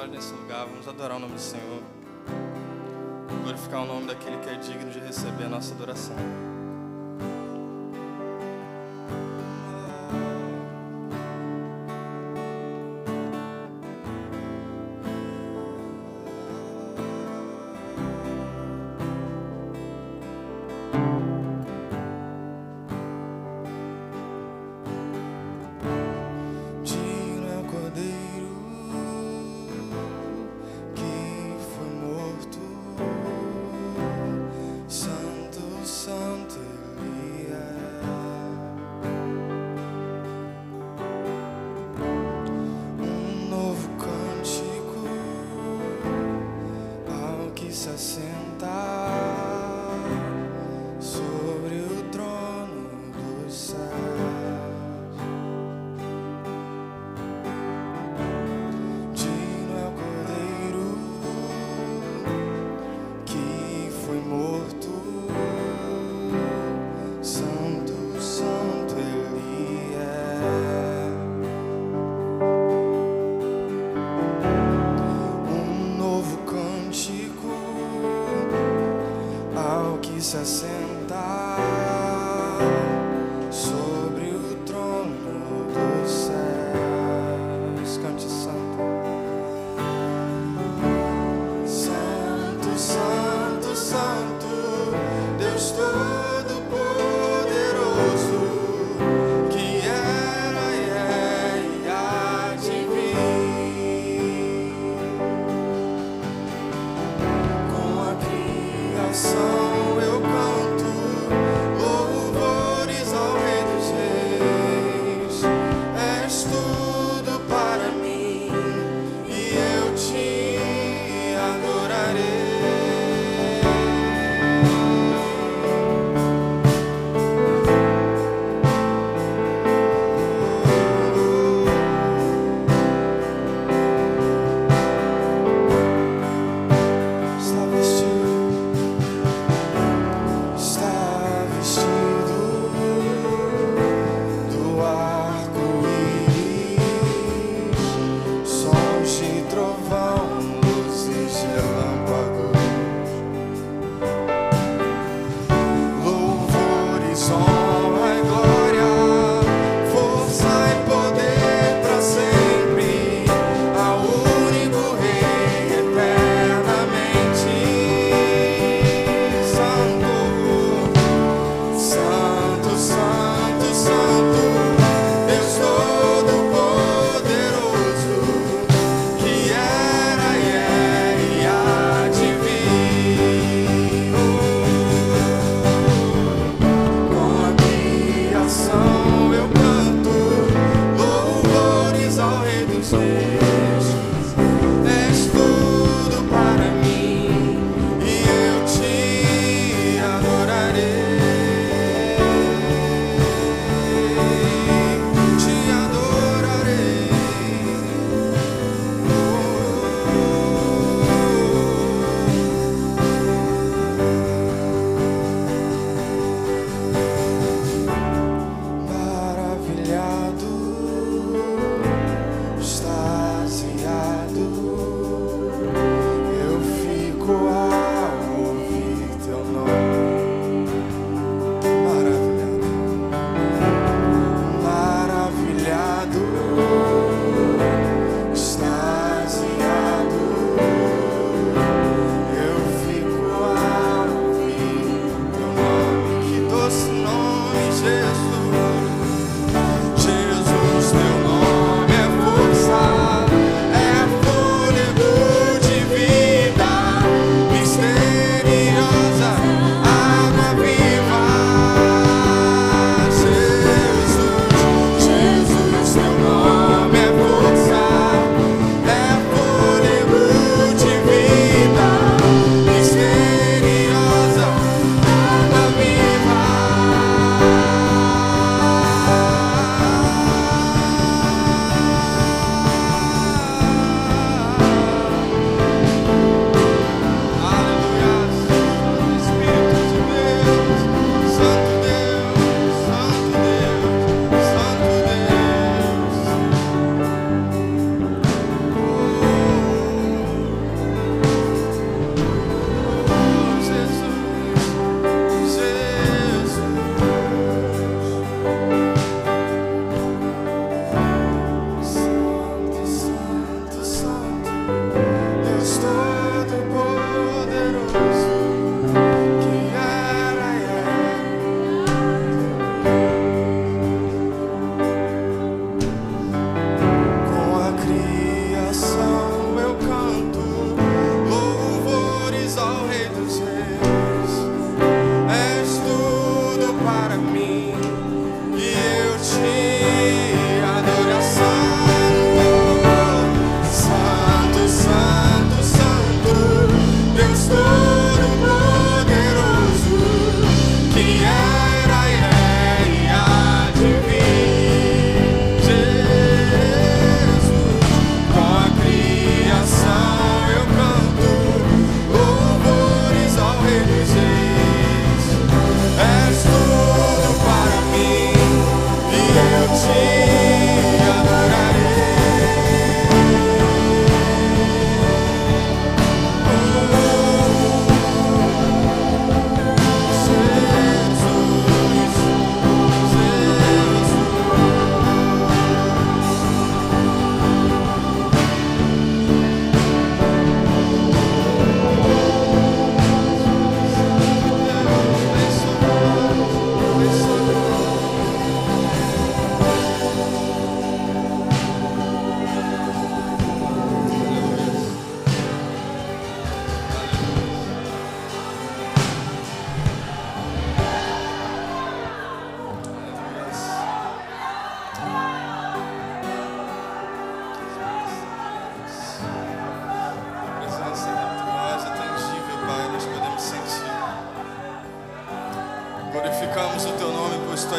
olhos nesse lugar, vamos adorar o nome do Senhor, glorificar o nome daquele que é digno de receber a nossa adoração.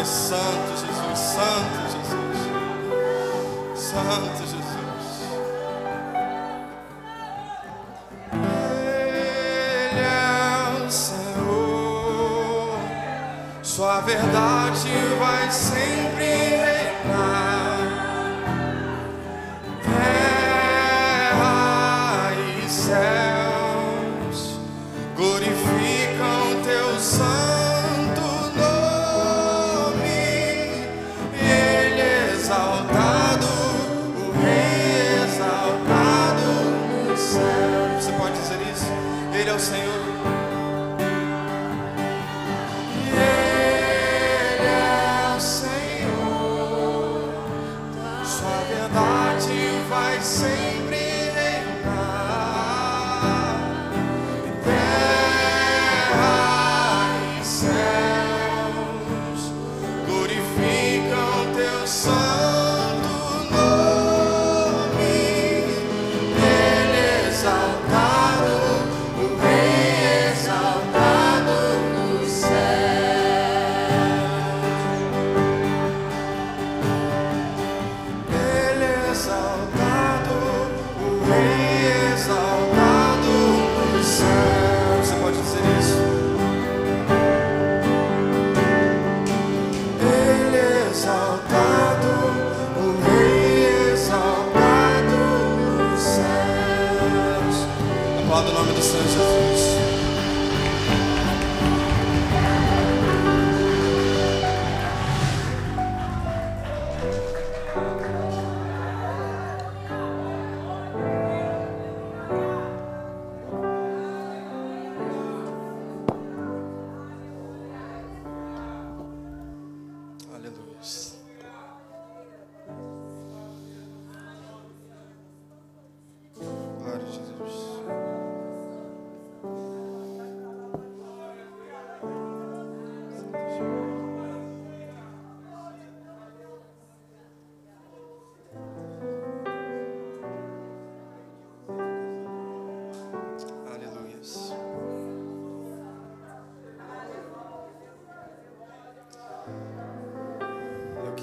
Santo, Jesus, santo,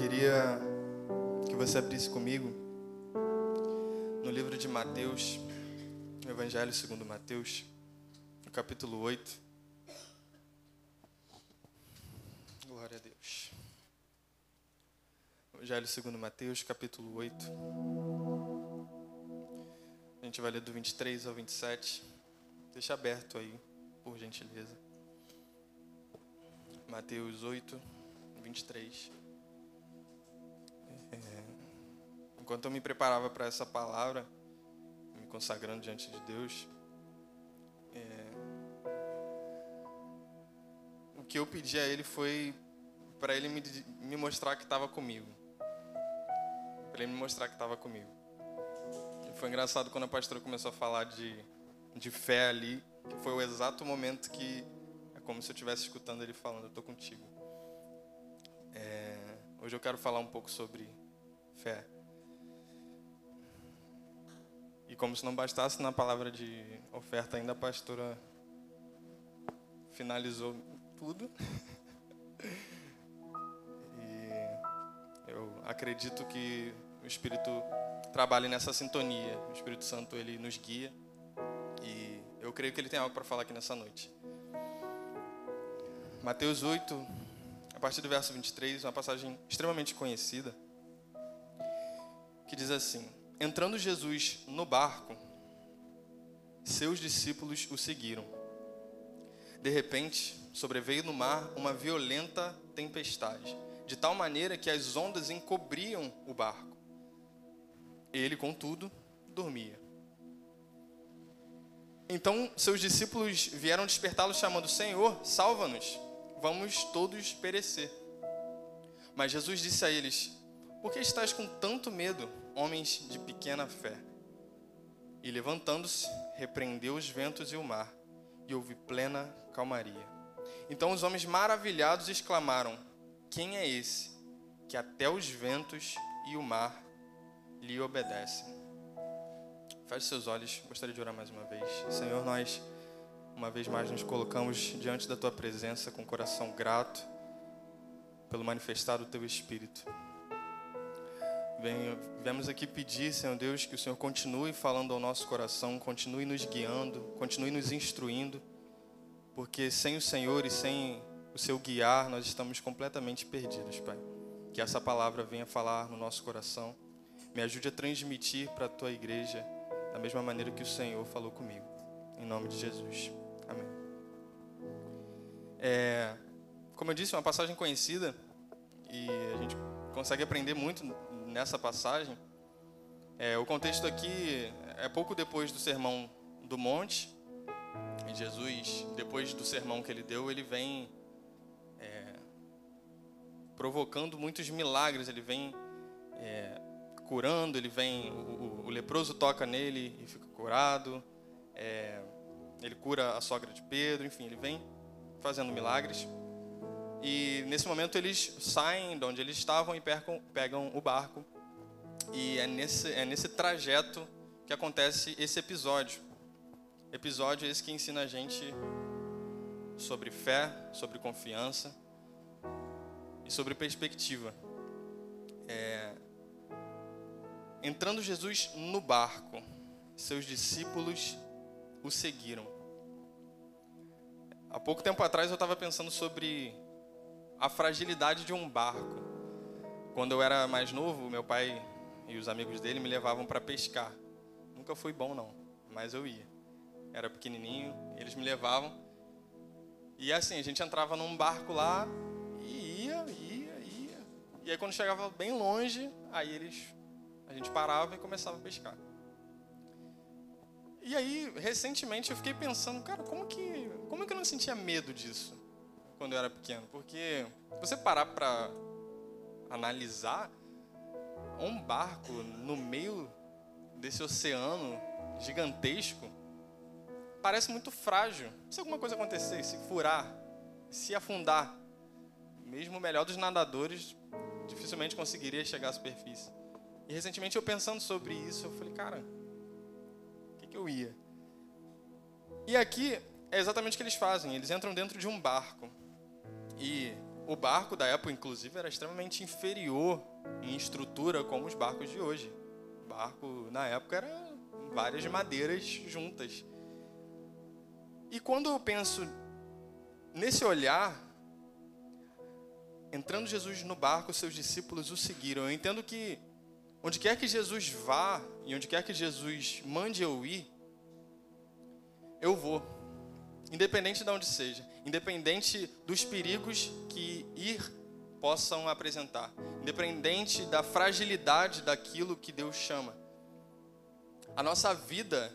queria que você abrisse comigo no livro de Mateus, no Evangelho segundo Mateus, no capítulo 8. Glória a Deus. Evangelho segundo Mateus, capítulo 8. A gente vai ler do 23 ao 27. Deixa aberto aí, por gentileza. Mateus 8, 23. Enquanto eu me preparava para essa palavra, me consagrando diante de Deus, é, o que eu pedi a Ele foi para Ele me, me mostrar que estava comigo. Para Ele me mostrar que estava comigo. E foi engraçado quando a pastora começou a falar de, de fé ali, que foi o exato momento que é como se eu estivesse escutando Ele falando: Eu estou contigo. É, hoje eu quero falar um pouco sobre fé. E como se não bastasse na palavra de oferta, ainda a pastora finalizou tudo. e eu acredito que o Espírito trabalha nessa sintonia. O Espírito Santo ele nos guia. E eu creio que ele tem algo para falar aqui nessa noite. Mateus 8, a partir do verso 23, uma passagem extremamente conhecida, que diz assim: Entrando Jesus no barco, seus discípulos o seguiram. De repente, sobreveio no mar uma violenta tempestade, de tal maneira que as ondas encobriam o barco. Ele, contudo, dormia. Então seus discípulos vieram despertá-lo, chamando: Senhor, salva-nos, vamos todos perecer. Mas Jesus disse a eles: Por que estáis com tanto medo, homens de pequena fé? E levantando-se, repreendeu os ventos e o mar, e houve plena calmaria. Então os homens maravilhados exclamaram: Quem é esse que até os ventos e o mar lhe obedecem? Feche seus olhos, gostaria de orar mais uma vez. Senhor, nós Uma vez mais nos colocamos diante da tua presença com coração grato pelo manifestar do teu espírito. Vemos aqui pedir, Senhor Deus, que o Senhor continue falando ao nosso coração, continue nos guiando, continue nos instruindo, porque sem o Senhor e sem o seu guiar, nós estamos completamente perdidos, Pai. Que essa palavra venha falar no nosso coração, me ajude a transmitir para a tua igreja da mesma maneira que o Senhor falou comigo. Em nome de Jesus. Amém. É, como eu disse, uma passagem conhecida e a gente consegue aprender muito nessa passagem. É, o contexto aqui é pouco depois do sermão do monte. E Jesus, depois do sermão que ele deu, ele vem é, provocando muitos milagres. Ele vem é, curando, ele vem, o, o, leproso toca nele e fica curado. É, ele cura a sogra de Pedro, enfim, ele vem fazendo milagres. E nesse momento eles saem de onde eles estavam e pegam, pegam o barco. E é nesse, é nesse trajeto que acontece esse episódio. Episódio esse que ensina a gente sobre fé, sobre confiança e sobre perspectiva. É... Entrando Jesus no barco, seus discípulos o seguiram. Há pouco tempo atrás eu estava pensando sobre a fragilidade de um barco. Quando eu era mais novo, meu pai e os amigos dele me levavam para pescar. Nunca fui bom não, mas eu ia. Era pequenininho, eles me levavam. E assim, a gente entrava num barco lá e ia, ia, ia. E aí quando chegava bem longe, aí eles a gente parava e começava a pescar. E aí, recentemente eu fiquei pensando, cara, como que, como que eu não sentia medo disso? Quando eu era pequeno, porque você parar para analisar um barco no meio desse oceano gigantesco parece muito frágil. Se alguma coisa acontecer, se furar, se afundar, mesmo o melhor dos nadadores dificilmente conseguiria chegar à superfície. E recentemente eu pensando sobre isso, eu falei, cara, o que, que eu ia? E aqui é exatamente o que eles fazem. Eles entram dentro de um barco. E o barco da época, inclusive, era extremamente inferior em estrutura como os barcos de hoje. O barco, na época, era várias madeiras juntas. E quando eu penso nesse olhar, entrando Jesus no barco, seus discípulos o seguiram. Eu entendo que onde quer que Jesus vá e onde quer que Jesus mande eu ir, eu vou, independente de onde seja independente dos perigos que ir possam apresentar, independente da fragilidade daquilo que Deus chama. A nossa vida,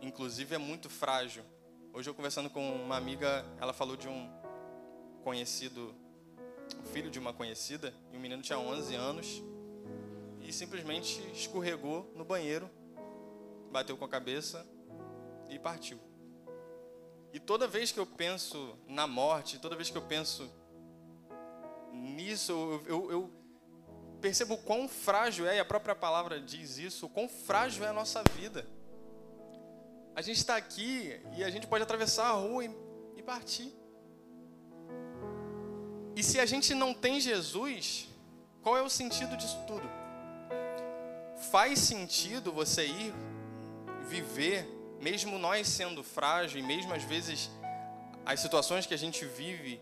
inclusive, é muito frágil. Hoje eu conversando com uma amiga, ela falou de um conhecido, o filho de uma conhecida, e o menino tinha 11 anos e simplesmente escorregou no banheiro, bateu com a cabeça e partiu. E toda vez que eu penso na morte, toda vez que eu penso nisso, eu, eu, eu percebo o quão frágil é, e a própria palavra diz isso, o quão frágil é a nossa vida. A gente está aqui e a gente pode atravessar a rua e, e partir. E se a gente não tem Jesus, qual é o sentido disso tudo? Faz sentido você ir viver mesmo nós sendo frágil, e mesmo às vezes as situações que a gente vive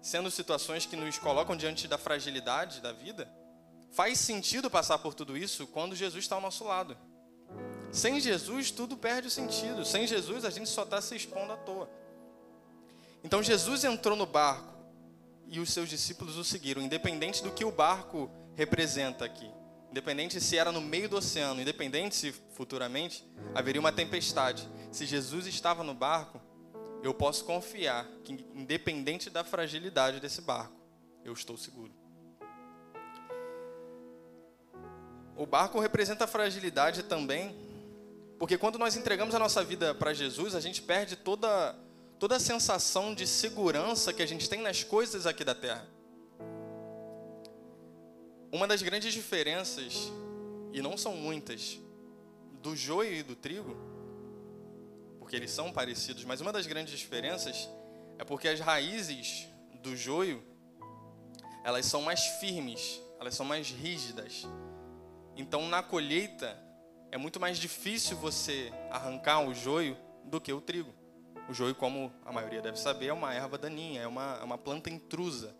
sendo situações que nos colocam diante da fragilidade da vida, faz sentido passar por tudo isso quando Jesus está ao nosso lado. Sem Jesus, tudo perde o sentido. Sem Jesus, a gente só está se expondo à toa. Então, Jesus entrou no barco e os seus discípulos o seguiram, independente do que o barco representa aqui. Independente se era no meio do oceano, independente se futuramente haveria uma tempestade. Se Jesus estava no barco, eu posso confiar que, independente da fragilidade desse barco, eu estou seguro. O barco representa a fragilidade também, porque quando nós entregamos a nossa vida para Jesus, a gente perde toda, toda a sensação de segurança que a gente tem nas coisas aqui da terra. Uma das grandes diferenças, e não são muitas, do joio e do trigo, porque eles são parecidos, mas uma das grandes diferenças é porque as raízes do joio elas são mais firmes, elas são mais rígidas. Então, na colheita, é muito mais difícil você arrancar o joio do que o trigo. O joio, como a maioria deve saber, é uma erva daninha, é uma, é uma planta intrusa.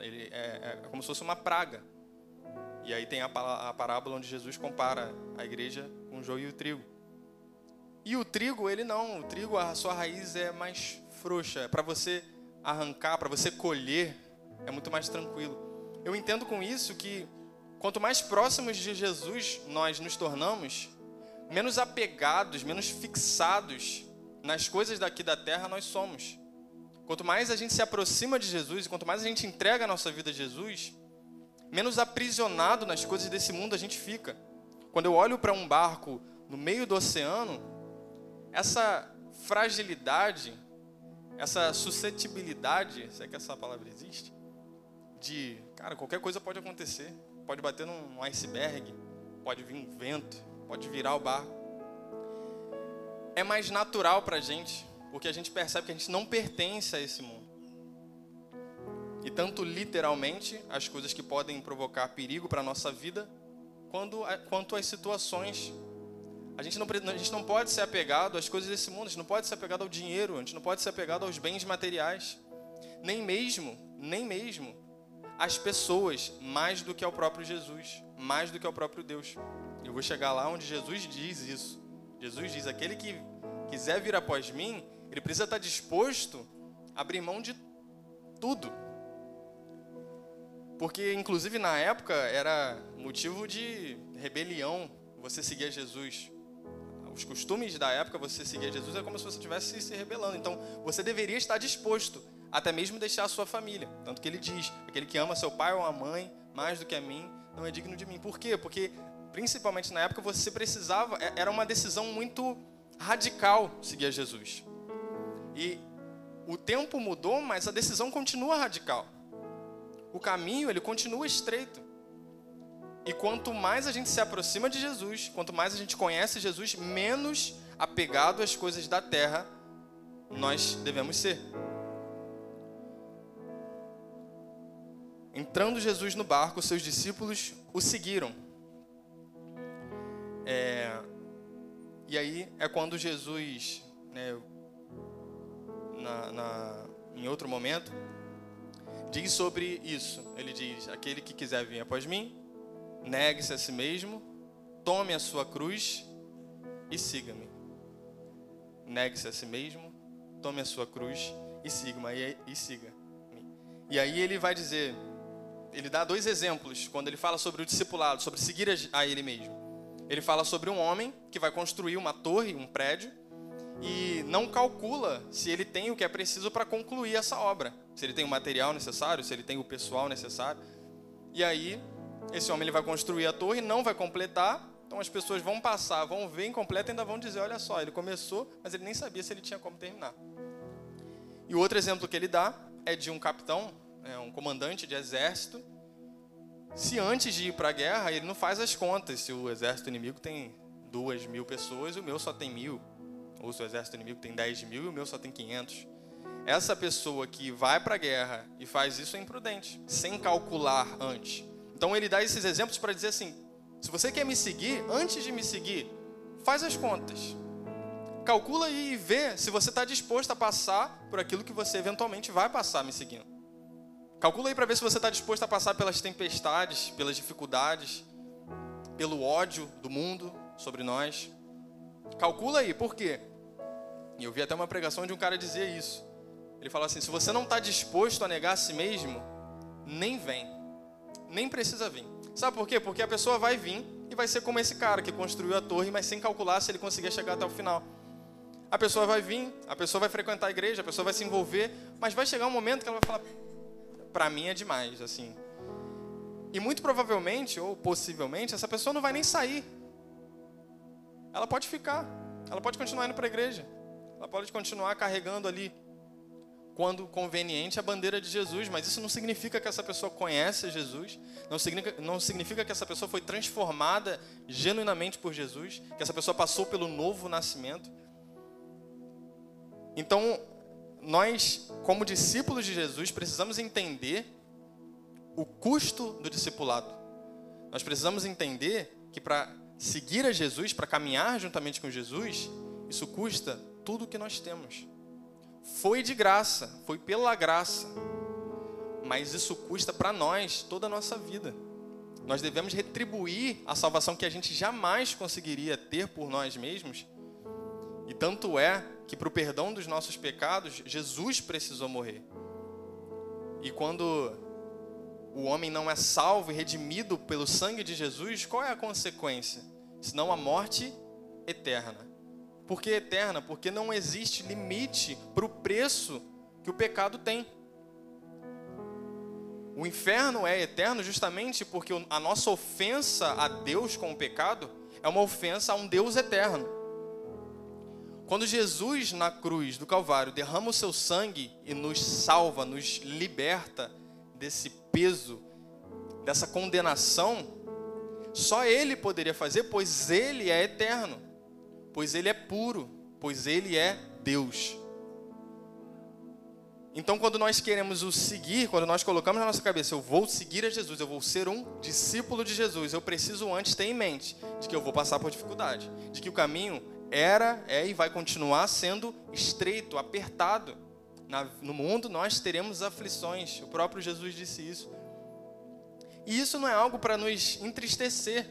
Ele é, é, como se fosse uma praga. E aí tem a, parábola onde Jesus compara a igreja com o joio e o trigo. E o trigo, ele não. O trigo, a sua raiz é mais frouxa. Para você arrancar, para você colher, é muito mais tranquilo. Eu entendo com isso que quanto mais próximos de Jesus nós nos tornamos, menos apegados, menos fixados nas coisas daqui da terra nós somos. Quanto mais a gente se aproxima de Jesus, quanto mais a gente entrega a nossa vida a Jesus, menos aprisionado nas coisas desse mundo a gente fica. Quando eu olho para um barco no meio do oceano, essa fragilidade, essa suscetibilidade, se é que essa palavra existe, de, cara, qualquer coisa pode acontecer. Pode bater num iceberg, pode vir um vento, pode virar o barco. É mais natural para a gente, porque a gente percebe que a gente não pertence a esse mundo. E tanto literalmente, as coisas que podem provocar perigo para a nossa vida, quando, quanto as situações. A gente, não, a gente não pode ser apegado às coisas desse mundo, a gente não pode ser apegado ao dinheiro, a gente não pode ser apegado aos bens materiais. Nem mesmo, nem mesmo as pessoas mais do que ao próprio Jesus, mais do que ao próprio Deus. Eu vou chegar lá onde Jesus diz isso. Jesus diz: aquele que quiser vir após mim, ele precisa estar disposto a abrir mão de tudo. Porque, inclusive, na época era motivo de rebelião você seguir Jesus. Os costumes da época, você seguir Jesus, é como se você estivesse se rebelando. Então, você deveria estar disposto até mesmo deixar a sua família. Tanto que ele diz: aquele que ama seu pai ou a mãe mais do que a mim não é digno de mim. Por quê? Porque, principalmente na época, você precisava, é, era uma decisão muito radical seguir a Jesus. E o tempo mudou, mas a decisão continua radical. O caminho, ele continua estreito. E quanto mais a gente se aproxima de Jesus, quanto mais a gente conhece Jesus, menos apegado às coisas da terra nós devemos ser. Entrando Jesus no barco, seus discípulos o seguiram. É, e aí é quando Jesus, né, na, na, em outro momento, diz sobre isso. Ele diz: Aquele que quiser vir após mim, negue-se a si mesmo, tome a sua cruz e siga-me. Negue-se a si mesmo, tome a sua cruz e siga-me. E, siga. E aí ele vai dizer ele dá dois exemplos quando ele fala sobre o discipulado, sobre seguir a ele mesmo. Ele fala sobre um homem que vai construir uma torre, um prédio, e não calcula se ele tem o que é preciso para concluir essa obra. Se ele tem o material necessário, se ele tem o pessoal necessário. E aí, esse homem ele vai construir a torre, não vai completar, então as pessoas vão passar, vão ver incompleta e ainda vão dizer: olha só, ele começou, mas ele nem sabia se ele tinha como terminar. E o outro exemplo que ele dá é de um capitão é, um comandante de exército, se antes de ir para a guerra, ele não faz as contas se o exército inimigo tem duas mil pessoas e o meu só tem mil, ou se o exército inimigo tem dez mil e o meu só tem quinhentos. Essa pessoa que vai para a guerra e faz isso é imprudente, sem calcular antes. Então ele dá esses exemplos para dizer assim: se você quer me seguir, antes de me seguir, faz as contas. Calcula e vê se você está disposto a passar por aquilo que você eventualmente vai passar me seguindo. Calcula aí para ver se você está disposto a passar pelas tempestades, pelas dificuldades, pelo ódio do mundo sobre nós. Calcula aí, por quê? E eu vi até uma pregação de um cara dizer isso. Ele fala assim: se você não está disposto a negar a si mesmo, nem vem, nem precisa vir. Sabe por quê? Porque a pessoa vai vir e vai ser como esse cara que construiu a torre, mas sem calcular se ele conseguia chegar até o final. A pessoa vai vir, a pessoa vai frequentar a igreja, a pessoa vai se envolver, mas vai chegar um momento que ela vai falar: para mim é demais, assim. E muito provavelmente, ou possivelmente, essa pessoa não vai nem sair. Ela pode ficar. Ela pode continuar indo para a igreja. Ela pode continuar carregando ali, quando conveniente, a bandeira de Jesus. Mas isso não significa que essa pessoa conhece Jesus. Não significa, não significa que essa pessoa foi transformada genuinamente por Jesus. Que essa pessoa passou pelo novo nascimento. Então, nós, como discípulos de Jesus, precisamos entender o custo do discipulado. Nós precisamos entender que para seguir a Jesus, para caminhar juntamente com Jesus, isso custa tudo o que nós temos. Foi de graça, foi pela graça, mas isso custa para nós toda a nossa vida. Nós devemos retribuir a salvação que a gente jamais conseguiria ter por nós mesmos. E tanto é que para o perdão dos nossos pecados, Jesus precisou morrer. E quando o homem não é salvo e redimido pelo sangue de Jesus, qual é a consequência? Senão a morte eterna. Por que eterna? Porque não existe limite para o preço que o pecado tem. O inferno é eterno justamente porque a nossa ofensa a Deus com o pecado é uma ofensa a um Deus eterno. Quando Jesus na cruz do Calvário derrama o seu sangue e nos salva, nos liberta desse peso, dessa condenação, só Ele poderia fazer, pois Ele é eterno, pois Ele é puro, pois Ele é Deus. Então, quando nós queremos o seguir, quando nós colocamos na nossa cabeça, eu vou seguir a Jesus, eu vou ser um discípulo de Jesus, eu preciso antes ter em mente de que eu vou passar por dificuldade, de que o caminho era, é e vai continuar sendo estreito, apertado. Na, no mundo nós teremos aflições, o próprio Jesus disse isso. E isso não é algo para nos entristecer,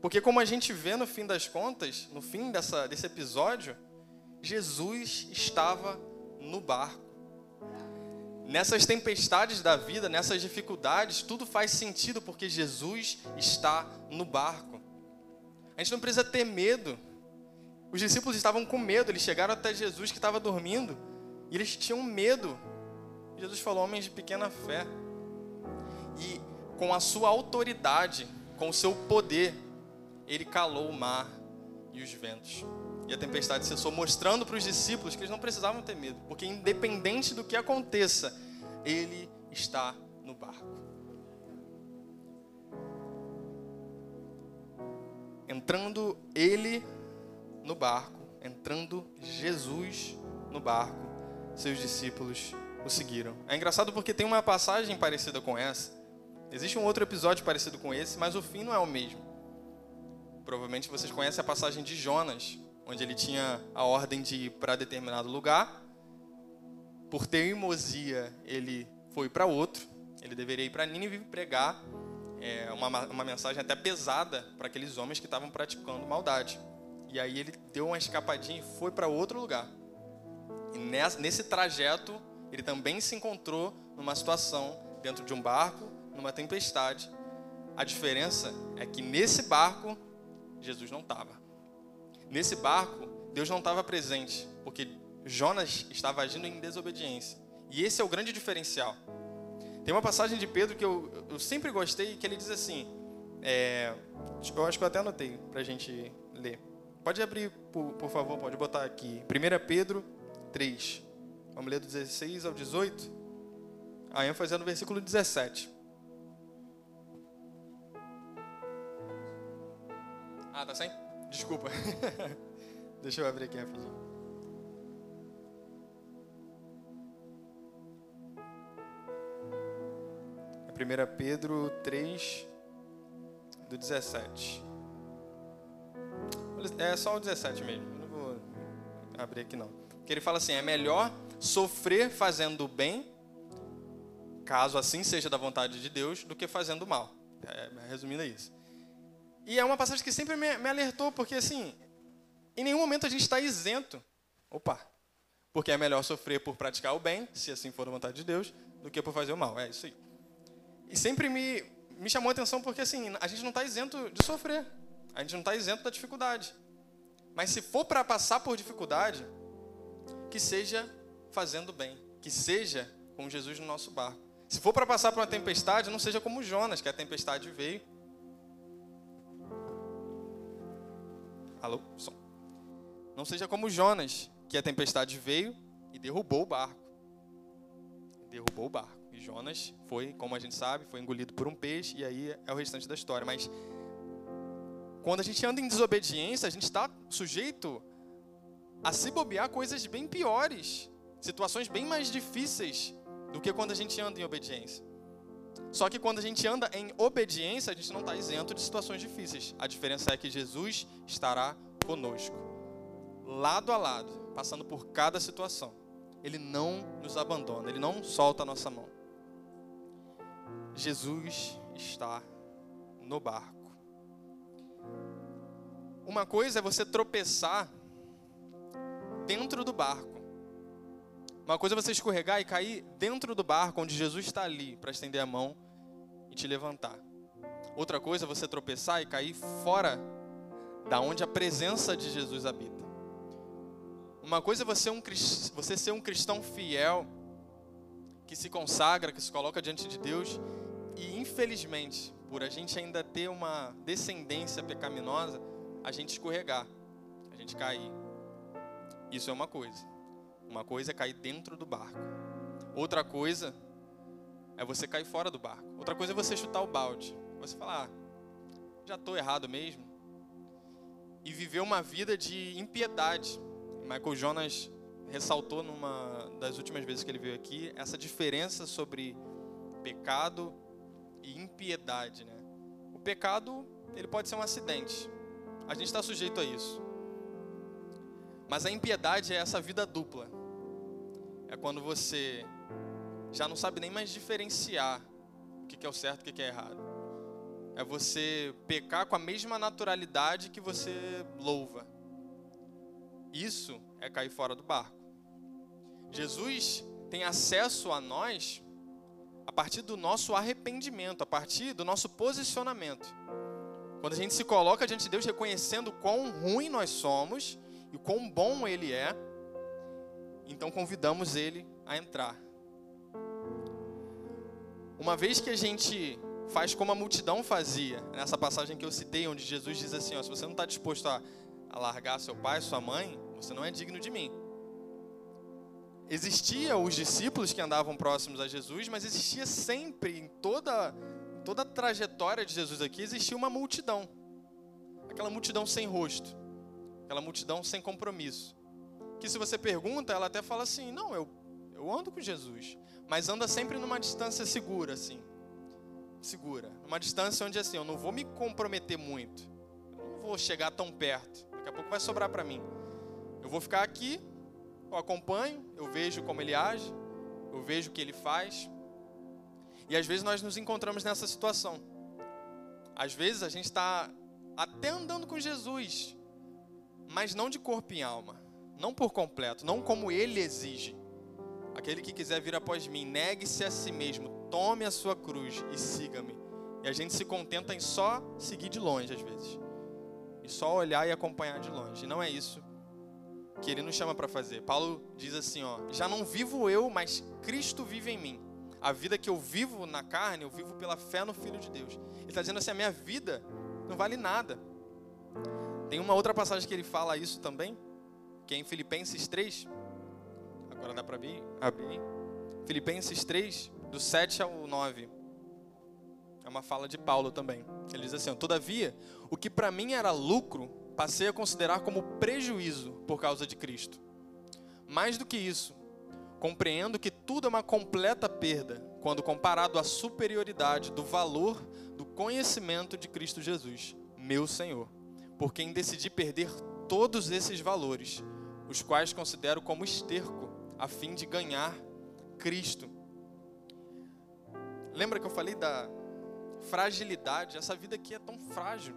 porque como a gente vê no fim das contas, no fim dessa, desse episódio, Jesus estava no barco nessas tempestades da vida, nessas dificuldades, tudo faz sentido porque Jesus está no barco. A gente não precisa ter medo. Os discípulos estavam com medo, eles chegaram até Jesus que estava dormindo e eles tinham medo. Jesus falou: homens de pequena fé. E com a sua autoridade, com o seu poder, ele calou o mar e os ventos. E a tempestade cessou, mostrando para os discípulos que eles não precisavam ter medo, porque independente do que aconteça, ele está no barco. Entrando ele no barco, entrando Jesus no barco, seus discípulos o seguiram. É engraçado porque tem uma passagem parecida com essa. Existe um outro episódio parecido com esse, mas o fim não é o mesmo. Provavelmente vocês conhecem a passagem de Jonas, onde ele tinha a ordem de ir para determinado lugar. Por teimosia, ele foi para outro. Ele deveria ir para Nínive pregar é, uma, uma mensagem até pesada para aqueles homens que estavam praticando maldade. E aí ele deu uma escapadinha e foi para outro lugar. E nesse trajeto, ele também se encontrou numa situação dentro de um barco, numa tempestade. A diferença é que nesse barco, Jesus não estava. Nesse barco, Deus não estava presente, porque Jonas estava agindo em desobediência. E esse é o grande diferencial. Tem uma passagem de Pedro que eu, eu sempre gostei, que ele diz assim, é, eu acho que eu até anotei para a gente ler. Pode abrir, por, por, favor, pode botar aqui. 1 Pedro 3. Vamos ler do 16 ao 18. A ênfase é no versículo 17. Ah, tá sem? Desculpa. Deixa eu abrir aqui rapidinho. É 1 Pedro 3, do 17. É só o 17 mesmo. Eu não vou abrir aqui não. Porque ele fala assim: é melhor sofrer fazendo bem, caso assim seja da vontade de Deus, do que fazendo mal. É, resumindo é isso. E é uma passagem que sempre me, me alertou, porque assim, em nenhum momento a gente está isento. Opa! Porque é melhor sofrer por praticar o bem, se assim for a vontade de Deus, do que por fazer o mal. É isso aí. E sempre me, me chamou a atenção porque assim, a gente não está isento de sofrer. A gente não está isento da dificuldade. Mas se for para passar por dificuldade, que seja fazendo bem, que seja com Jesus no nosso barco. Se for para passar por uma tempestade, não seja como Jonas, que a tempestade veio Alô? Som. Não seja como Jonas, que a tempestade veio e derrubou o barco. Derrubou o barco. E Jonas foi, como a gente sabe, foi engolido por um peixe, e aí é o restante da história. Mas quando a gente anda em desobediência, a gente está sujeito a se bobear coisas bem piores, situações bem mais difíceis do que quando a gente anda em obediência. Só que quando a gente anda em obediência, a gente não está isento de situações difíceis. A diferença é que Jesus estará conosco, lado a lado, passando por cada situação. Ele não nos abandona, ele não solta a nossa mão. Jesus está no barco. Uma coisa é você tropeçar dentro do barco. Uma coisa é você escorregar e cair dentro do barco onde Jesus está ali para estender a mão e te levantar. Outra coisa é você tropeçar e cair fora da onde a presença de Jesus habita. Uma coisa é você, um, você ser um cristão fiel, que se consagra, que se coloca diante de Deus, e infelizmente, por a gente ainda ter uma descendência pecaminosa, a gente escorregar, a gente cair. Isso é uma coisa. Uma coisa é cair dentro do barco. Outra coisa é você cair fora do barco. Outra coisa é você chutar o balde. Você falar, ah, já estou errado mesmo. E viver uma vida de impiedade. Michael Jonas ressaltou numa das últimas vezes que ele veio aqui essa diferença sobre pecado e impiedade, né? O pecado ele pode ser um acidente. A gente está sujeito a isso. Mas a impiedade é essa vida dupla. É quando você já não sabe nem mais diferenciar o que é o certo e o que é errado. É você pecar com a mesma naturalidade que você louva. Isso é cair fora do barco. Jesus tem acesso a nós a partir do nosso arrependimento, a partir do nosso posicionamento. Quando a gente se coloca diante de Deus reconhecendo quão ruim nós somos e quão bom Ele é, então convidamos Ele a entrar. Uma vez que a gente faz como a multidão fazia, nessa passagem que eu citei, onde Jesus diz assim: ó, se você não está disposto a, a largar seu pai, sua mãe, você não é digno de mim. Existia os discípulos que andavam próximos a Jesus, mas existia sempre, em toda, toda a trajetória de Jesus aqui, existia uma multidão. Aquela multidão sem rosto, aquela multidão sem compromisso. Que se você pergunta, ela até fala assim: não, eu, eu ando com Jesus mas anda sempre numa distância segura, assim. Segura. Numa distância onde, assim, eu não vou me comprometer muito. Eu não vou chegar tão perto. Daqui a pouco vai sobrar para mim. Eu vou ficar aqui, eu acompanho, eu vejo como ele age, eu vejo o que ele faz. E às vezes nós nos encontramos nessa situação. Às vezes a gente está até andando com Jesus, mas não de corpo e alma, não por completo, não como ele exige. Aquele que quiser vir após mim, negue-se a si mesmo, tome a sua cruz e siga-me. E a gente se contenta em só seguir de longe às vezes. E só olhar e acompanhar de longe. E não é isso que ele nos chama para fazer. Paulo diz assim, ó: "Já não vivo eu, mas Cristo vive em mim. A vida que eu vivo na carne, eu vivo pela fé no Filho de Deus." Ele está dizendo assim: "A minha vida não vale nada." Tem uma outra passagem que ele fala isso também, que é em Filipenses 3, Agora dá para abrir? abrir. Filipenses 3, do 7 ao 9. É uma fala de Paulo também. Ele diz assim: Todavia, o que para mim era lucro, passei a considerar como prejuízo por causa de Cristo. Mais do que isso, compreendo que tudo é uma completa perda quando comparado à superioridade do valor do conhecimento de Cristo Jesus, meu Senhor, por quem decidi perder todos esses valores, os quais considero como esterco a fim de ganhar Cristo. Lembra que eu falei da fragilidade? Essa vida aqui é tão frágil.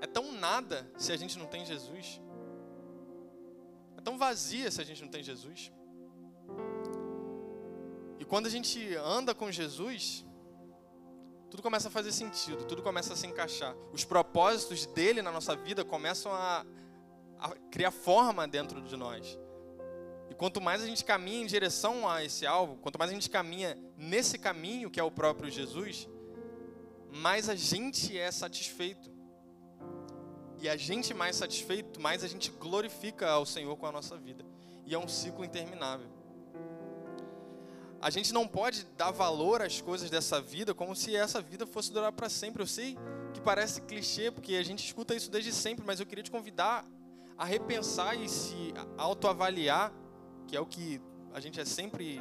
É tão nada se a gente não tem Jesus. É tão vazia se a gente não tem Jesus. E quando a gente anda com Jesus, tudo começa a fazer sentido, tudo começa a se encaixar. Os propósitos dele na nossa vida começam a, a criar forma dentro de nós. E quanto mais a gente caminha em direção a esse alvo, quanto mais a gente caminha nesse caminho que é o próprio Jesus, mais a gente é satisfeito. E a gente mais satisfeito, mais a gente glorifica ao Senhor com a nossa vida. E é um ciclo interminável. A gente não pode dar valor às coisas dessa vida como se essa vida fosse durar para sempre. Eu sei que parece clichê, porque a gente escuta isso desde sempre, mas eu queria te convidar a repensar e se autoavaliar, que é o que a gente é sempre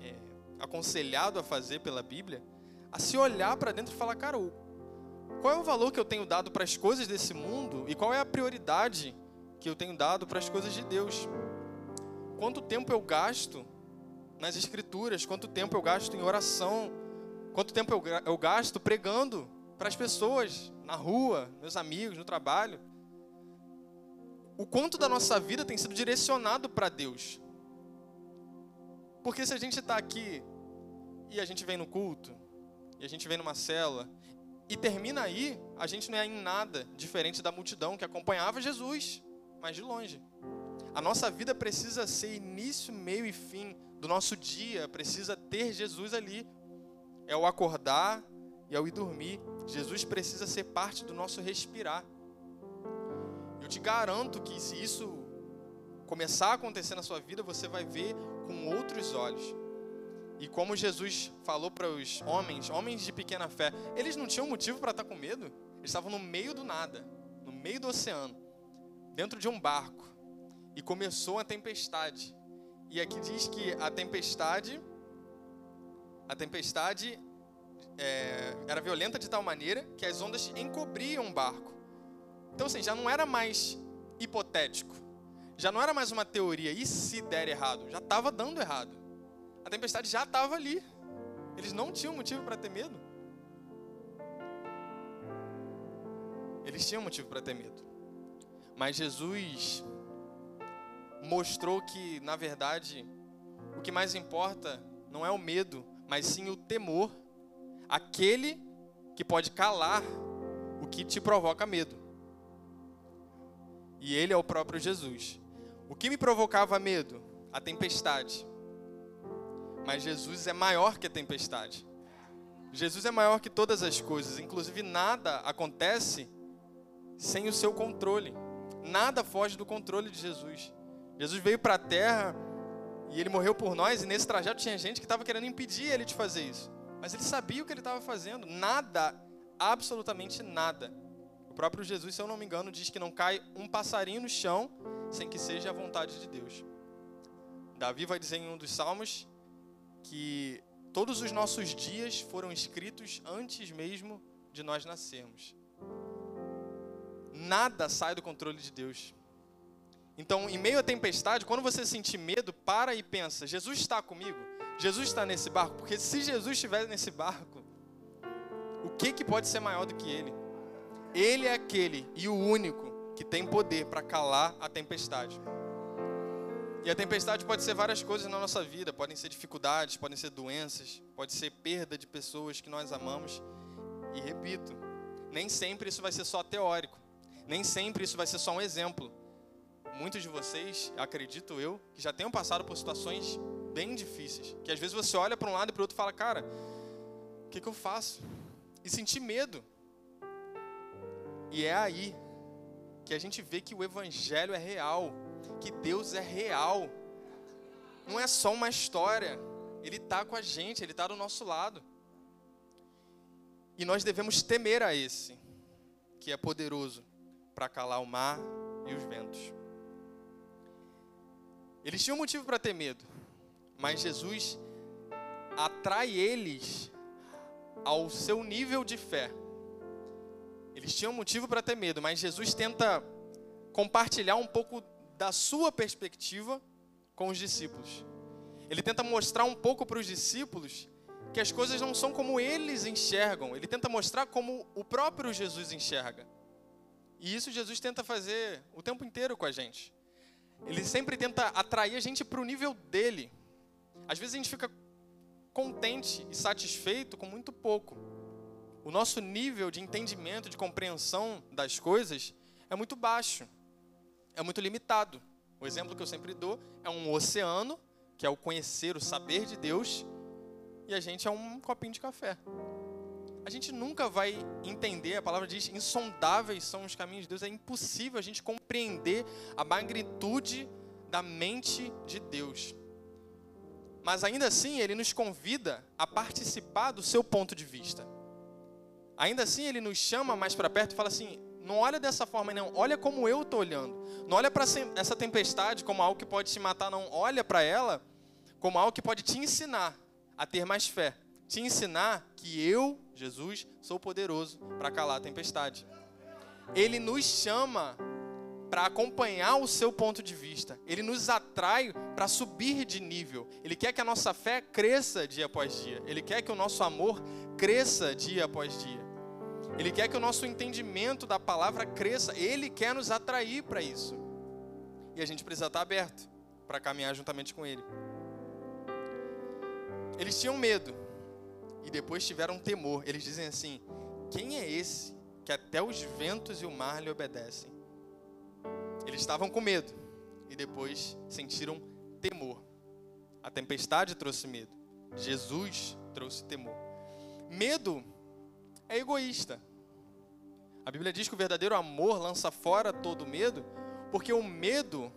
é, aconselhado a fazer pela Bíblia, a se olhar para dentro e falar, cara, qual é o valor que eu tenho dado para as coisas desse mundo e qual é a prioridade que eu tenho dado para as coisas de Deus? Quanto tempo eu gasto nas Escrituras? Quanto tempo eu gasto em oração? Quanto tempo eu, eu gasto pregando para as pessoas na rua, meus amigos, no trabalho? O quanto da nossa vida tem sido direcionado para Deus? Porque se a gente está aqui e a gente vem no culto, e a gente vem numa cela, e termina aí, a gente não é em nada diferente da multidão que acompanhava Jesus, mas de longe. A nossa vida precisa ser início, meio e fim do nosso dia, precisa ter Jesus ali. É o acordar e é o ir dormir. Jesus precisa ser parte do nosso respirar. Eu te garanto que se isso começar a acontecer na sua vida, você vai ver com outros olhos. E como Jesus falou para os homens, homens de pequena fé, eles não tinham motivo para estar com medo. Eles estavam no meio do nada, no meio do oceano, dentro de um barco. E começou a tempestade. E aqui diz que a tempestade, a tempestade é, era violenta de tal maneira que as ondas encobriam o barco. Então, assim, já não era mais hipotético. Já não era mais uma teoria. E se der errado? Já estava dando errado. A tempestade já estava ali. Eles não tinham motivo para ter medo. Eles tinham motivo para ter medo. Mas Jesus mostrou que, na verdade, o que mais importa não é o medo, mas sim o temor, aquele que pode calar o que te provoca medo. E ele é o próprio Jesus. O que me provocava medo? A tempestade. Mas Jesus é maior que a tempestade. Jesus é maior que todas as coisas, inclusive nada acontece sem o seu controle. Nada foge do controle de Jesus. Jesus veio para a terra e ele morreu por nós, e nesse trajeto tinha gente que estava querendo impedir ele de fazer isso. Mas ele sabia o que ele estava fazendo. Nada, absolutamente nada. Próprio Jesus, se eu não me engano, diz que não cai um passarinho no chão sem que seja a vontade de Deus. Davi vai dizer em um dos salmos que todos os nossos dias foram escritos antes mesmo de nós nascermos. Nada sai do controle de Deus. Então, em meio à tempestade, quando você sentir medo, para e pensa: Jesus está comigo? Jesus está nesse barco? Porque se Jesus estiver nesse barco, o que, que pode ser maior do que ele? Ele é aquele e o único que tem poder para calar a tempestade. E a tempestade pode ser várias coisas na nossa vida, podem ser dificuldades, podem ser doenças, pode ser perda de pessoas que nós amamos. E repito, nem sempre isso vai ser só teórico, nem sempre isso vai ser só um exemplo muitos de vocês, acredito eu, que já tenham passado por situações bem difíceis. Que às vezes você olha para um lado e para o outro e fala, cara, o que, que eu faço? E sentir medo. E é aí que a gente vê que o Evangelho é real, que Deus é real. Não é só uma história. Ele está com a gente, Ele está do nosso lado. E nós devemos temer a esse, que é poderoso para calar o mar e os ventos. Eles tinham motivo para ter medo, mas Jesus atrai eles ao seu nível de fé. Eles tinham motivo para ter medo, mas Jesus tenta compartilhar um pouco da sua perspectiva com os discípulos. Ele tenta mostrar um pouco para os discípulos que as coisas não são como eles enxergam. Ele tenta mostrar como o próprio Jesus enxerga. E isso Jesus tenta fazer o tempo inteiro com a gente. Ele sempre tenta atrair a gente para o nível dele. Às vezes a gente fica contente e satisfeito com muito pouco. O nosso nível de entendimento, de compreensão das coisas é muito baixo, é muito limitado. O exemplo que eu sempre dou é um oceano, que é o conhecer, o saber de Deus, e a gente é um copinho de café a gente nunca vai entender, a palavra diz, insondáveis são os caminhos de Deus, é impossível a gente compreender a magnitude da mente de Deus. Mas ainda assim, ele nos convida a participar do seu ponto de vista. Ainda assim, ele nos chama mais para perto e fala assim: Não olha dessa forma, não. Olha como eu estou olhando. Não olha para essa tempestade como algo que pode te matar, não. Olha para ela como algo que pode te ensinar a ter mais fé. Te ensinar que eu, Jesus, sou poderoso para calar a tempestade. Ele nos chama para acompanhar o seu ponto de vista. Ele nos atrai para subir de nível. Ele quer que a nossa fé cresça dia após dia. Ele quer que o nosso amor cresça dia após dia. Ele quer que o nosso entendimento da palavra cresça. Ele quer nos atrair para isso. E a gente precisa estar aberto para caminhar juntamente com Ele. Eles tinham medo e depois tiveram temor. Eles dizem assim: Quem é esse que até os ventos e o mar lhe obedecem? Eles estavam com medo e depois sentiram temor. A tempestade trouxe medo. Jesus trouxe temor. Medo é egoísta. A Bíblia diz que o verdadeiro amor lança fora todo medo, porque o medo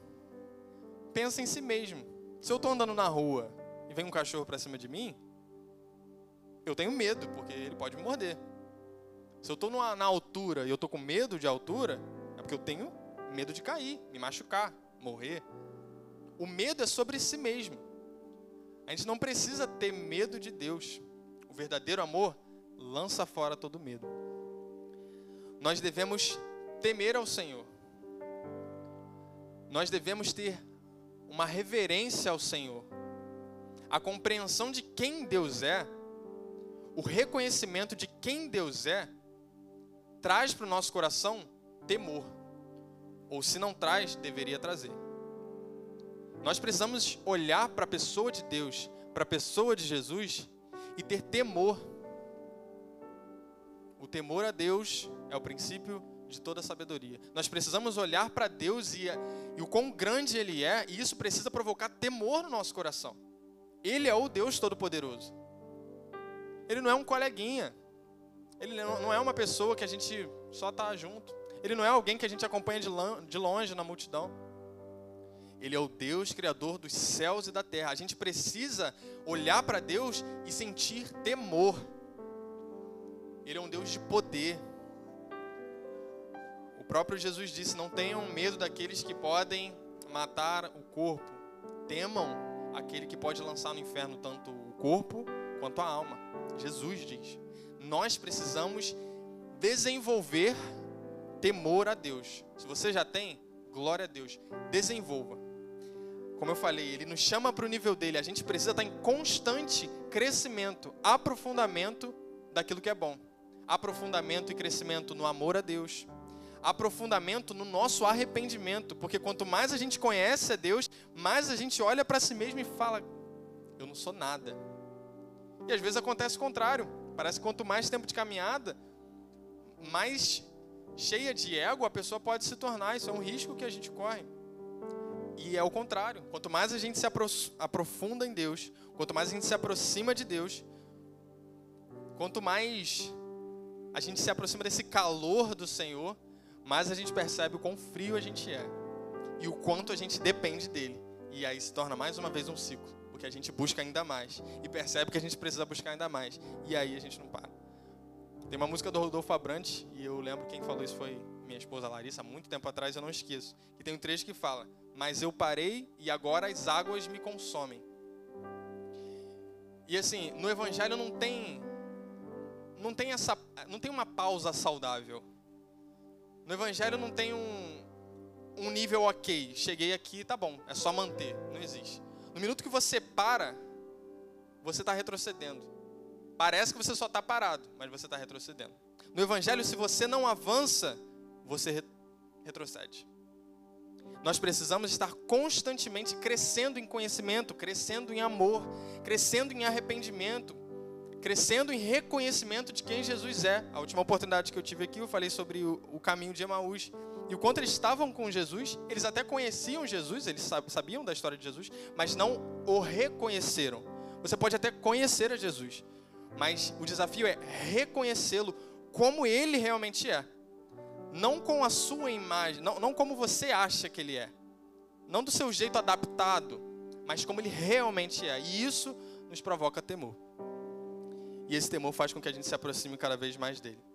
pensa em si mesmo. Se eu estou andando na rua e vem um cachorro para cima de mim, eu tenho medo, porque ele pode me morder. Se eu estou na altura e eu estou com medo de altura, é porque eu tenho medo de cair, me machucar, morrer. O medo é sobre si mesmo. A gente não precisa ter medo de Deus. O verdadeiro amor lança fora todo medo. Nós devemos temer ao Senhor. Nós devemos ter uma reverência ao Senhor. A compreensão de quem Deus é, o reconhecimento de quem Deus é, traz para o nosso coração temor. Ou se não traz, deveria trazer. Nós precisamos olhar para a pessoa de Deus, para a pessoa de Jesus e ter temor. O temor a Deus é o princípio de toda sabedoria. Nós precisamos olhar para Deus e, e o quão grande Ele é, e isso precisa provocar temor no nosso coração. Ele é o Deus Todo-Poderoso. Ele não é um coleguinha. Ele não é uma pessoa que a gente só está junto. Ele não é alguém que a gente acompanha de longe na multidão. Ele é o Deus criador dos céus e da terra. A gente precisa olhar para Deus e sentir temor. Ele é um Deus de poder. O próprio Jesus disse: Não tenham medo daqueles que podem matar o corpo. Temam aquele que pode lançar no inferno tanto o corpo quanto a alma. Jesus diz. Nós precisamos desenvolver temor a Deus. Se você já tem, glória a Deus. Desenvolva. Como eu falei, ele nos chama para o nível dele. A gente precisa estar em constante crescimento, aprofundamento daquilo que é bom. Aprofundamento e crescimento no amor a Deus. Aprofundamento no nosso arrependimento. Porque quanto mais a gente conhece a Deus, mais a gente olha para si mesmo e fala: Eu não sou nada. E às vezes acontece o contrário. Parece que quanto mais tempo de caminhada, mais cheia de ego a pessoa pode se tornar. Isso é um risco que a gente corre. E é o contrário. Quanto mais a gente se aprofunda em Deus, quanto mais a gente se aproxima de Deus, quanto mais a gente se aproxima desse calor do Senhor, mais a gente percebe o quão frio a gente é e o quanto a gente depende dele. E aí se torna mais uma vez um ciclo, porque a gente busca ainda mais e percebe que a gente precisa buscar ainda mais. E aí a gente não para. Tem uma música do Rodolfo Abrantes, e eu lembro quem falou isso foi minha esposa Larissa, muito tempo atrás, eu não esqueço. Que tem um trecho que fala: Mas eu parei e agora as águas me consomem. E assim, no Evangelho não tem. Não tem, essa, não tem uma pausa saudável. No Evangelho não tem um, um nível ok. Cheguei aqui, tá bom, é só manter. Não existe. No minuto que você para, você está retrocedendo. Parece que você só está parado, mas você está retrocedendo. No Evangelho, se você não avança, você retrocede. Nós precisamos estar constantemente crescendo em conhecimento, crescendo em amor, crescendo em arrependimento, crescendo em reconhecimento de quem Jesus é. A última oportunidade que eu tive aqui, eu falei sobre o, o caminho de Emaús. E o quanto eles estavam com Jesus, eles até conheciam Jesus, eles sabiam da história de Jesus, mas não o reconheceram. Você pode até conhecer a Jesus, mas o desafio é reconhecê-lo como ele realmente é. Não com a sua imagem, não, não como você acha que ele é. Não do seu jeito adaptado, mas como ele realmente é. E isso nos provoca temor. E esse temor faz com que a gente se aproxime cada vez mais dele.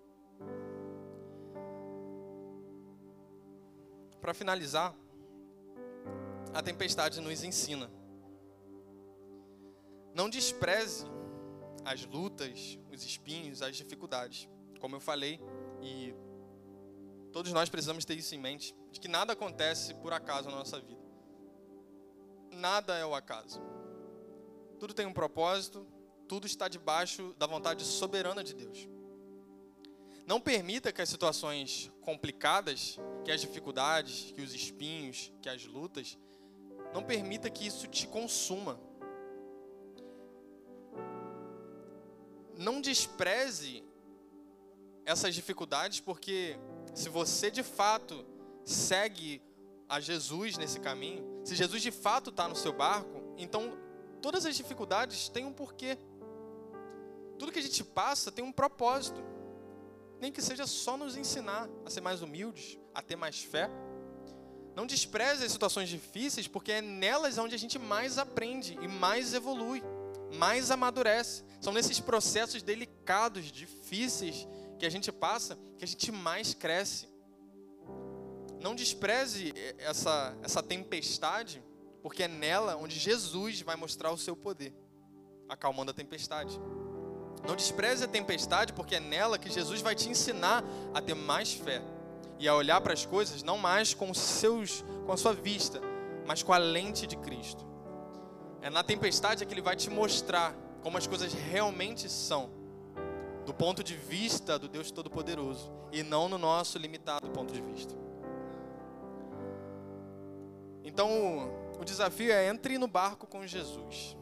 para finalizar, a tempestade nos ensina. Não despreze as lutas, os espinhos, as dificuldades. Como eu falei, e todos nós precisamos ter isso em mente, de que nada acontece por acaso na nossa vida. Nada é o acaso. Tudo tem um propósito, tudo está debaixo da vontade soberana de Deus. Não permita que as situações complicadas, que as dificuldades, que os espinhos, que as lutas, não permita que isso te consuma. Não despreze essas dificuldades, porque se você de fato segue a Jesus nesse caminho, se Jesus de fato está no seu barco, então todas as dificuldades têm um porquê. Tudo que a gente passa tem um propósito. Nem que seja só nos ensinar a ser mais humildes, a ter mais fé. Não despreze as situações difíceis, porque é nelas onde a gente mais aprende e mais evolui, mais amadurece. São nesses processos delicados, difíceis que a gente passa que a gente mais cresce. Não despreze essa, essa tempestade, porque é nela onde Jesus vai mostrar o seu poder, acalmando a tempestade. Não despreze a tempestade, porque é nela que Jesus vai te ensinar a ter mais fé e a olhar para as coisas não mais com seus, com a sua vista, mas com a lente de Cristo. É na tempestade que ele vai te mostrar como as coisas realmente são, do ponto de vista do Deus Todo-Poderoso e não no nosso limitado ponto de vista. Então, o desafio é entre no barco com Jesus.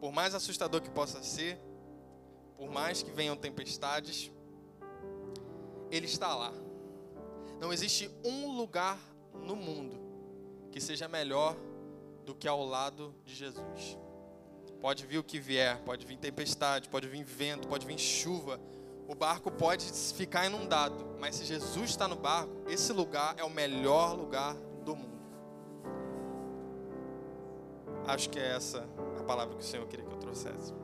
Por mais assustador que possa ser, por mais que venham tempestades, Ele está lá. Não existe um lugar no mundo que seja melhor do que ao lado de Jesus. Pode vir o que vier, pode vir tempestade, pode vir vento, pode vir chuva, o barco pode ficar inundado, mas se Jesus está no barco, esse lugar é o melhor lugar do mundo. Acho que é essa a palavra que o Senhor queria que eu trouxesse.